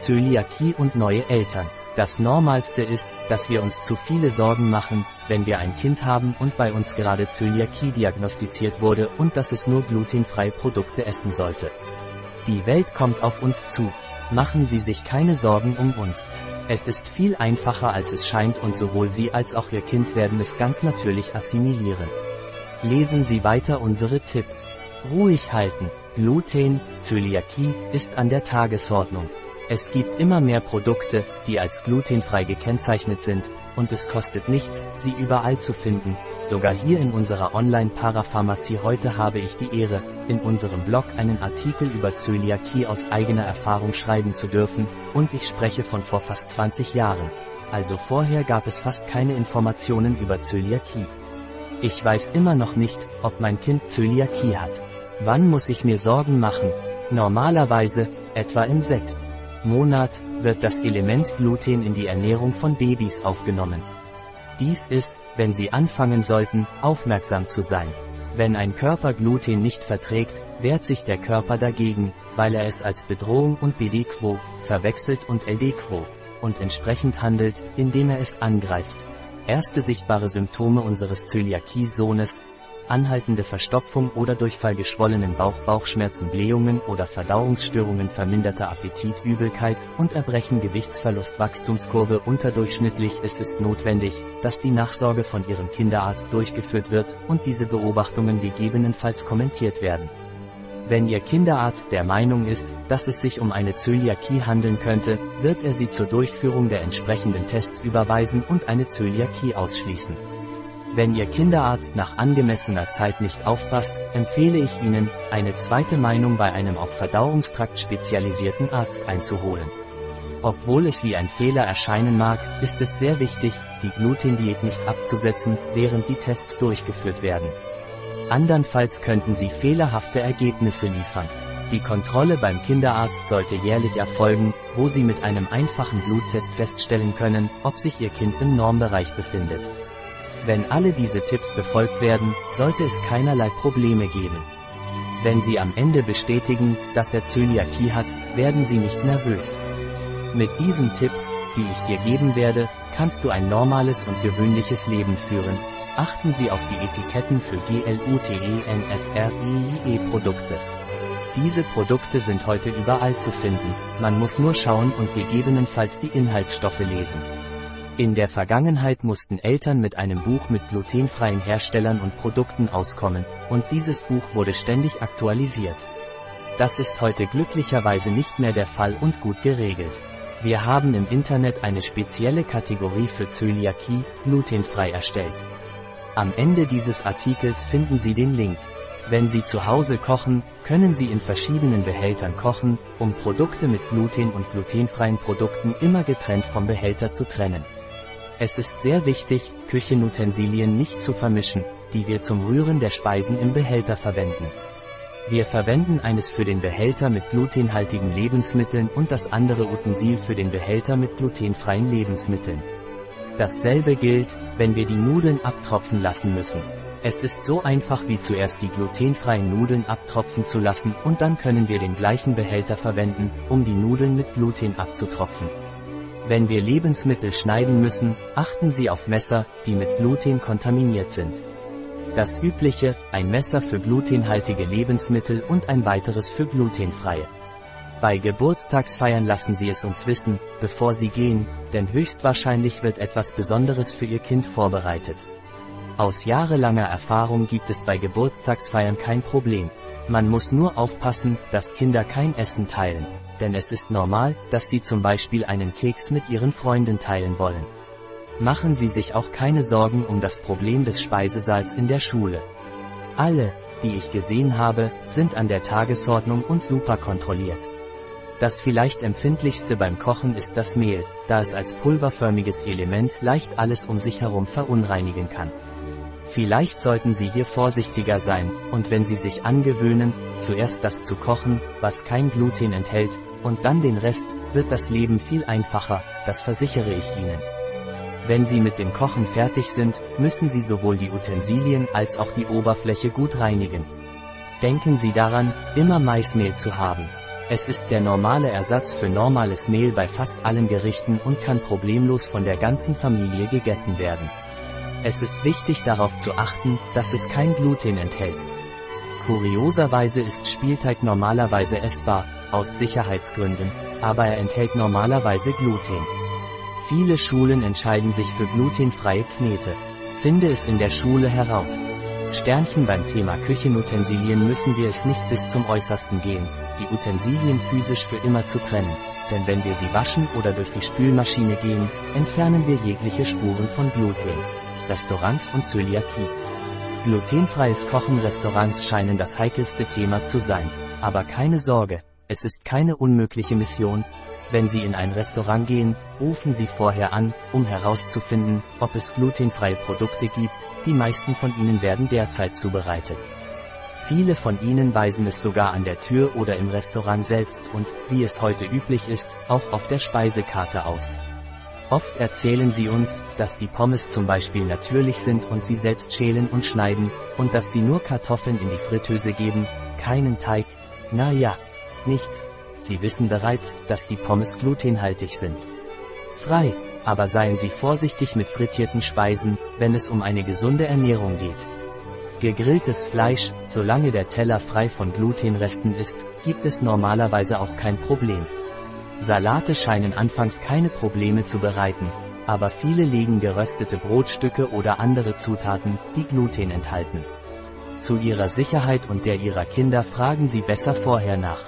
Zöliakie und neue Eltern. Das Normalste ist, dass wir uns zu viele Sorgen machen, wenn wir ein Kind haben und bei uns gerade Zöliakie diagnostiziert wurde und dass es nur glutenfreie Produkte essen sollte. Die Welt kommt auf uns zu. Machen Sie sich keine Sorgen um uns. Es ist viel einfacher als es scheint und sowohl Sie als auch Ihr Kind werden es ganz natürlich assimilieren. Lesen Sie weiter unsere Tipps. Ruhig halten. Gluten, Zöliakie, ist an der Tagesordnung. Es gibt immer mehr Produkte, die als glutenfrei gekennzeichnet sind, und es kostet nichts, sie überall zu finden. Sogar hier in unserer Online-Parapharmacie heute habe ich die Ehre, in unserem Blog einen Artikel über Zöliakie aus eigener Erfahrung schreiben zu dürfen, und ich spreche von vor fast 20 Jahren. Also vorher gab es fast keine Informationen über Zöliakie. Ich weiß immer noch nicht, ob mein Kind Zöliakie hat. Wann muss ich mir Sorgen machen? Normalerweise, etwa im 6. Monat, wird das Element Gluten in die Ernährung von Babys aufgenommen. Dies ist, wenn Sie anfangen sollten, aufmerksam zu sein. Wenn ein Körper Gluten nicht verträgt, wehrt sich der Körper dagegen, weil er es als Bedrohung und BD quo verwechselt und LD quo und entsprechend handelt, indem er es angreift. Erste sichtbare Symptome unseres Zöliakie-Sohnes, anhaltende Verstopfung oder Durchfall geschwollenen Bauch, Bauchschmerzen, Blähungen oder Verdauungsstörungen, verminderter Appetit, Übelkeit und Erbrechen, Gewichtsverlust, Wachstumskurve unterdurchschnittlich. Es ist notwendig, dass die Nachsorge von Ihrem Kinderarzt durchgeführt wird und diese Beobachtungen gegebenenfalls kommentiert werden. Wenn Ihr Kinderarzt der Meinung ist, dass es sich um eine Zöliakie handeln könnte, wird er Sie zur Durchführung der entsprechenden Tests überweisen und eine Zöliakie ausschließen. Wenn Ihr Kinderarzt nach angemessener Zeit nicht aufpasst, empfehle ich Ihnen, eine zweite Meinung bei einem auf Verdauungstrakt spezialisierten Arzt einzuholen. Obwohl es wie ein Fehler erscheinen mag, ist es sehr wichtig, die Glutendiät nicht abzusetzen, während die Tests durchgeführt werden. Andernfalls könnten Sie fehlerhafte Ergebnisse liefern. Die Kontrolle beim Kinderarzt sollte jährlich erfolgen, wo Sie mit einem einfachen Bluttest feststellen können, ob sich Ihr Kind im Normbereich befindet. Wenn alle diese Tipps befolgt werden, sollte es keinerlei Probleme geben. Wenn Sie am Ende bestätigen, dass er Zöliakie hat, werden Sie nicht nervös. Mit diesen Tipps, die ich dir geben werde, kannst du ein normales und gewöhnliches Leben führen. Achten Sie auf die Etiketten für GLUTENFRIE-Produkte. Diese Produkte sind heute überall zu finden, man muss nur schauen und gegebenenfalls die Inhaltsstoffe lesen. In der Vergangenheit mussten Eltern mit einem Buch mit glutenfreien Herstellern und Produkten auskommen, und dieses Buch wurde ständig aktualisiert. Das ist heute glücklicherweise nicht mehr der Fall und gut geregelt. Wir haben im Internet eine spezielle Kategorie für Zöliakie, glutenfrei erstellt. Am Ende dieses Artikels finden Sie den Link. Wenn Sie zu Hause kochen, können Sie in verschiedenen Behältern kochen, um Produkte mit Gluten und glutenfreien Produkten immer getrennt vom Behälter zu trennen. Es ist sehr wichtig, Küchenutensilien nicht zu vermischen, die wir zum Rühren der Speisen im Behälter verwenden. Wir verwenden eines für den Behälter mit glutenhaltigen Lebensmitteln und das andere Utensil für den Behälter mit glutenfreien Lebensmitteln. Dasselbe gilt, wenn wir die Nudeln abtropfen lassen müssen. Es ist so einfach wie zuerst die glutenfreien Nudeln abtropfen zu lassen und dann können wir den gleichen Behälter verwenden, um die Nudeln mit Gluten abzutropfen. Wenn wir Lebensmittel schneiden müssen, achten Sie auf Messer, die mit Gluten kontaminiert sind. Das übliche, ein Messer für glutenhaltige Lebensmittel und ein weiteres für glutenfreie. Bei Geburtstagsfeiern lassen Sie es uns wissen, bevor Sie gehen, denn höchstwahrscheinlich wird etwas Besonderes für Ihr Kind vorbereitet. Aus jahrelanger Erfahrung gibt es bei Geburtstagsfeiern kein Problem. Man muss nur aufpassen, dass Kinder kein Essen teilen denn es ist normal, dass Sie zum Beispiel einen Keks mit Ihren Freunden teilen wollen. Machen Sie sich auch keine Sorgen um das Problem des Speisesaals in der Schule. Alle, die ich gesehen habe, sind an der Tagesordnung und super kontrolliert. Das vielleicht empfindlichste beim Kochen ist das Mehl, da es als pulverförmiges Element leicht alles um sich herum verunreinigen kann. Vielleicht sollten Sie hier vorsichtiger sein, und wenn Sie sich angewöhnen, zuerst das zu kochen, was kein Gluten enthält, und dann den Rest, wird das Leben viel einfacher, das versichere ich Ihnen. Wenn Sie mit dem Kochen fertig sind, müssen Sie sowohl die Utensilien als auch die Oberfläche gut reinigen. Denken Sie daran, immer Maismehl zu haben. Es ist der normale Ersatz für normales Mehl bei fast allen Gerichten und kann problemlos von der ganzen Familie gegessen werden. Es ist wichtig darauf zu achten, dass es kein Gluten enthält. Kurioserweise ist Spielteig normalerweise essbar, aus Sicherheitsgründen, aber er enthält normalerweise Gluten. Viele Schulen entscheiden sich für glutenfreie Knete. Finde es in der Schule heraus. Sternchen beim Thema Küchenutensilien müssen wir es nicht bis zum Äußersten gehen, die Utensilien physisch für immer zu trennen, denn wenn wir sie waschen oder durch die Spülmaschine gehen, entfernen wir jegliche Spuren von Gluten. Restaurants und Zöliakie. Glutenfreies Kochen Restaurants scheinen das heikelste Thema zu sein. Aber keine Sorge, es ist keine unmögliche Mission. Wenn Sie in ein Restaurant gehen, rufen Sie vorher an, um herauszufinden, ob es glutenfreie Produkte gibt, die meisten von ihnen werden derzeit zubereitet. Viele von ihnen weisen es sogar an der Tür oder im Restaurant selbst und, wie es heute üblich ist, auch auf der Speisekarte aus. Oft erzählen sie uns, dass die Pommes zum Beispiel natürlich sind und sie selbst schälen und schneiden, und dass sie nur Kartoffeln in die Fritteuse geben, keinen Teig. Na ja, nichts. Sie wissen bereits, dass die Pommes glutenhaltig sind. Frei, aber seien Sie vorsichtig mit frittierten Speisen, wenn es um eine gesunde Ernährung geht. Gegrilltes Fleisch, solange der Teller frei von Glutenresten ist, gibt es normalerweise auch kein Problem. Salate scheinen anfangs keine Probleme zu bereiten, aber viele legen geröstete Brotstücke oder andere Zutaten, die Gluten enthalten. Zu ihrer Sicherheit und der ihrer Kinder fragen Sie besser vorher nach.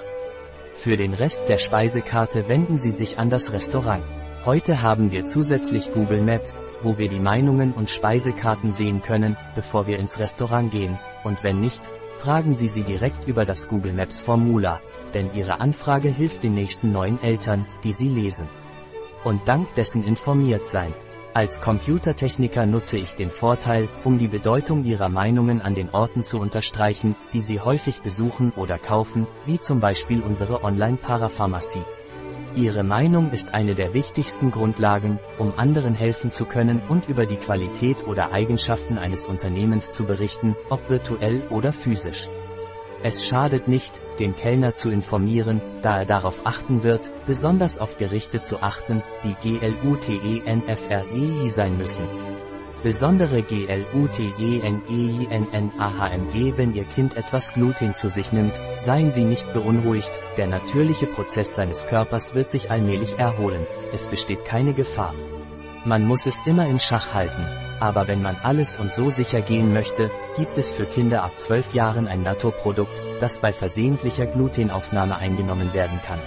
Für den Rest der Speisekarte wenden Sie sich an das Restaurant. Heute haben wir zusätzlich Google Maps, wo wir die Meinungen und Speisekarten sehen können, bevor wir ins Restaurant gehen, und wenn nicht, Fragen Sie sie direkt über das Google Maps Formular, denn Ihre Anfrage hilft den nächsten neuen Eltern, die Sie lesen. Und dank dessen informiert sein. Als Computertechniker nutze ich den Vorteil, um die Bedeutung Ihrer Meinungen an den Orten zu unterstreichen, die Sie häufig besuchen oder kaufen, wie zum Beispiel unsere Online-Parapharmacie. Ihre Meinung ist eine der wichtigsten Grundlagen, um anderen helfen zu können und über die Qualität oder Eigenschaften eines Unternehmens zu berichten, ob virtuell oder physisch. Es schadet nicht, den Kellner zu informieren, da er darauf achten wird, besonders auf Gerichte zu achten, die GLUTENFREI sein müssen. Besondere GLUTENEINNAHMG Wenn Ihr Kind etwas Gluten zu sich nimmt, seien Sie nicht beunruhigt, der natürliche Prozess seines Körpers wird sich allmählich erholen, es besteht keine Gefahr. Man muss es immer in Schach halten, aber wenn man alles und so sicher gehen möchte, gibt es für Kinder ab 12 Jahren ein Naturprodukt, das bei versehentlicher Glutenaufnahme eingenommen werden kann.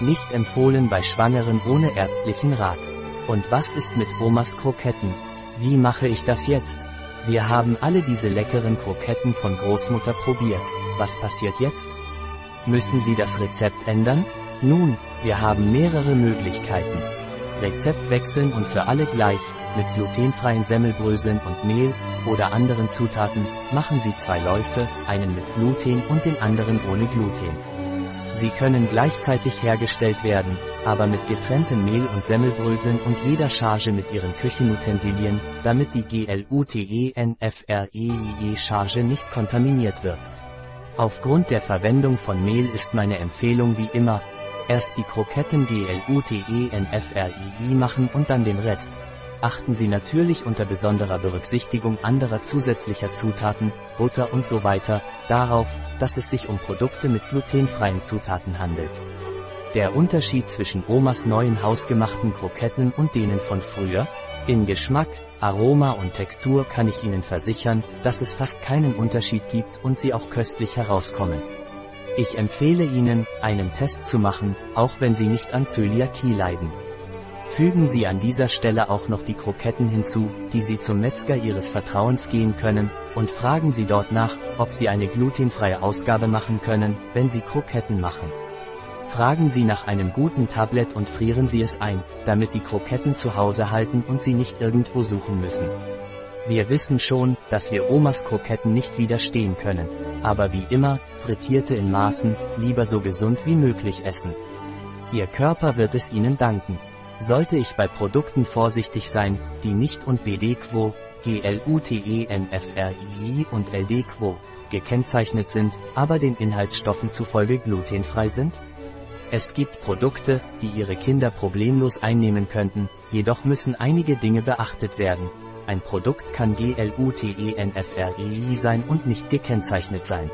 Nicht empfohlen bei Schwangeren ohne ärztlichen Rat. Und was ist mit Omas Kroketten? Wie mache ich das jetzt? Wir haben alle diese leckeren Kroketten von Großmutter probiert. Was passiert jetzt? Müssen Sie das Rezept ändern? Nun, wir haben mehrere Möglichkeiten. Rezept wechseln und für alle gleich, mit glutenfreien Semmelbröseln und Mehl oder anderen Zutaten, machen Sie zwei Läufe, einen mit Gluten und den anderen ohne Gluten. Sie können gleichzeitig hergestellt werden, aber mit getrennten Mehl und Semmelbröseln und jeder Charge mit ihren Küchenutensilien, damit die GLUTENFREIE-Charge nicht kontaminiert wird. Aufgrund der Verwendung von Mehl ist meine Empfehlung wie immer, erst die Kroketten GLUTENFREI machen und dann den Rest. Achten Sie natürlich unter besonderer Berücksichtigung anderer zusätzlicher Zutaten, Butter und so weiter, darauf, dass es sich um Produkte mit glutenfreien Zutaten handelt. Der Unterschied zwischen Omas neuen hausgemachten Kroketten und denen von früher? In Geschmack, Aroma und Textur kann ich Ihnen versichern, dass es fast keinen Unterschied gibt und sie auch köstlich herauskommen. Ich empfehle Ihnen, einen Test zu machen, auch wenn Sie nicht an Zöliakie leiden. Fügen Sie an dieser Stelle auch noch die Kroketten hinzu, die Sie zum Metzger Ihres Vertrauens gehen können, und fragen Sie dort nach, ob Sie eine glutenfreie Ausgabe machen können, wenn Sie Kroketten machen. Fragen Sie nach einem guten Tablet und frieren Sie es ein, damit die Kroketten zu Hause halten und Sie nicht irgendwo suchen müssen. Wir wissen schon, dass wir Omas Kroketten nicht widerstehen können, aber wie immer, frittierte in Maßen, lieber so gesund wie möglich essen. Ihr Körper wird es Ihnen danken. Sollte ich bei Produkten vorsichtig sein, die nicht und BD-Quo, GLUTENFRII und LD-Quo gekennzeichnet sind, aber den Inhaltsstoffen zufolge glutenfrei sind? Es gibt Produkte, die Ihre Kinder problemlos einnehmen könnten, jedoch müssen einige Dinge beachtet werden. Ein Produkt kann GLUTENFREI sein und nicht gekennzeichnet sein.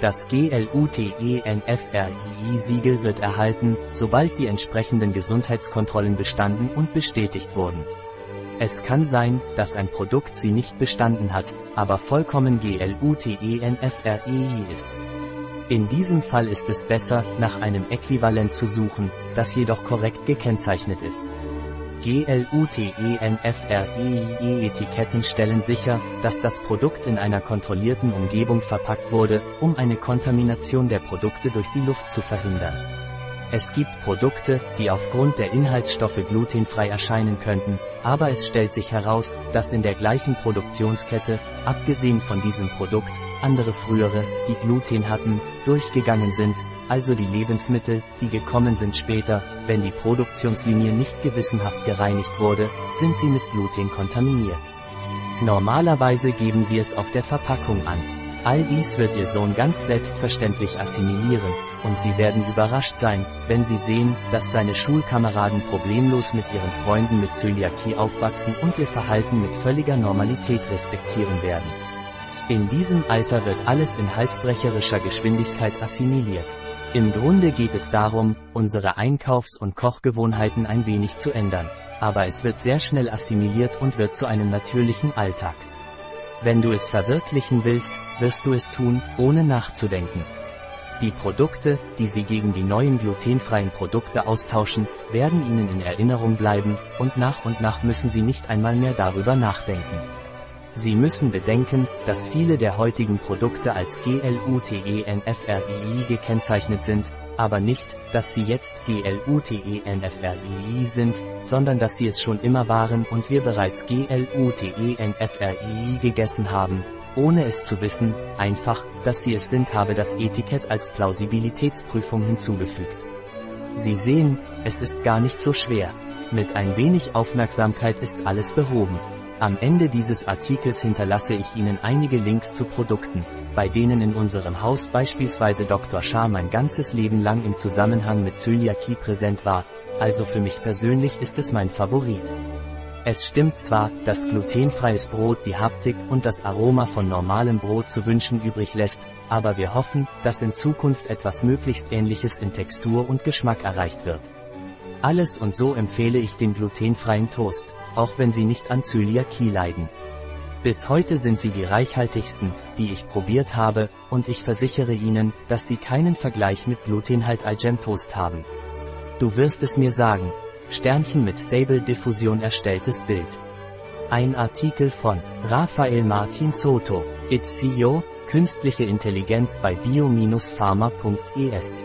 Das GLUTENFRII-Siegel wird erhalten, sobald die entsprechenden Gesundheitskontrollen bestanden und bestätigt wurden. Es kann sein, dass ein Produkt sie nicht bestanden hat, aber vollkommen GLUTENFREI ist. In diesem Fall ist es besser, nach einem Äquivalent zu suchen, das jedoch korrekt gekennzeichnet ist. GLUTENFREIE-Etiketten stellen sicher, dass das Produkt in einer kontrollierten Umgebung verpackt wurde, um eine Kontamination der Produkte durch die Luft zu verhindern. Es gibt Produkte, die aufgrund der Inhaltsstoffe glutenfrei erscheinen könnten, aber es stellt sich heraus, dass in der gleichen Produktionskette, abgesehen von diesem Produkt, andere frühere, die Gluten hatten, durchgegangen sind, also die Lebensmittel, die gekommen sind später, wenn die Produktionslinie nicht gewissenhaft gereinigt wurde, sind sie mit Gluten kontaminiert. Normalerweise geben sie es auf der Verpackung an. All dies wird Ihr Sohn ganz selbstverständlich assimilieren, und Sie werden überrascht sein, wenn Sie sehen, dass seine Schulkameraden problemlos mit ihren Freunden mit Zöliakie aufwachsen und ihr Verhalten mit völliger Normalität respektieren werden. In diesem Alter wird alles in halsbrecherischer Geschwindigkeit assimiliert. Im Grunde geht es darum, unsere Einkaufs- und Kochgewohnheiten ein wenig zu ändern. Aber es wird sehr schnell assimiliert und wird zu einem natürlichen Alltag. Wenn du es verwirklichen willst, wirst du es tun, ohne nachzudenken. Die Produkte, die Sie gegen die neuen glutenfreien Produkte austauschen, werden Ihnen in Erinnerung bleiben, und nach und nach müssen Sie nicht einmal mehr darüber nachdenken. Sie müssen bedenken, dass viele der heutigen Produkte als GLUTENFRII gekennzeichnet sind, aber nicht, dass sie jetzt GLUTENFRII sind, sondern dass sie es schon immer waren und wir bereits GLUTENFRII gegessen haben, ohne es zu wissen, einfach, dass sie es sind habe das Etikett als Plausibilitätsprüfung hinzugefügt. Sie sehen, es ist gar nicht so schwer. Mit ein wenig Aufmerksamkeit ist alles behoben. Am Ende dieses Artikels hinterlasse ich Ihnen einige Links zu Produkten, bei denen in unserem Haus beispielsweise Dr. Shah mein ganzes Leben lang im Zusammenhang mit Zöliakie präsent war, also für mich persönlich ist es mein Favorit. Es stimmt zwar, dass glutenfreies Brot die Haptik und das Aroma von normalem Brot zu wünschen übrig lässt, aber wir hoffen, dass in Zukunft etwas möglichst ähnliches in Textur und Geschmack erreicht wird. Alles und so empfehle ich den glutenfreien Toast, auch wenn Sie nicht an Zöliakie leiden. Bis heute sind sie die reichhaltigsten, die ich probiert habe, und ich versichere Ihnen, dass sie keinen Vergleich mit Glutenhalt Algem Toast haben. Du wirst es mir sagen. Sternchen mit Stable Diffusion erstelltes Bild. Ein Artikel von Rafael Martin Soto, ITSIO, Künstliche Intelligenz bei bio-pharma.es.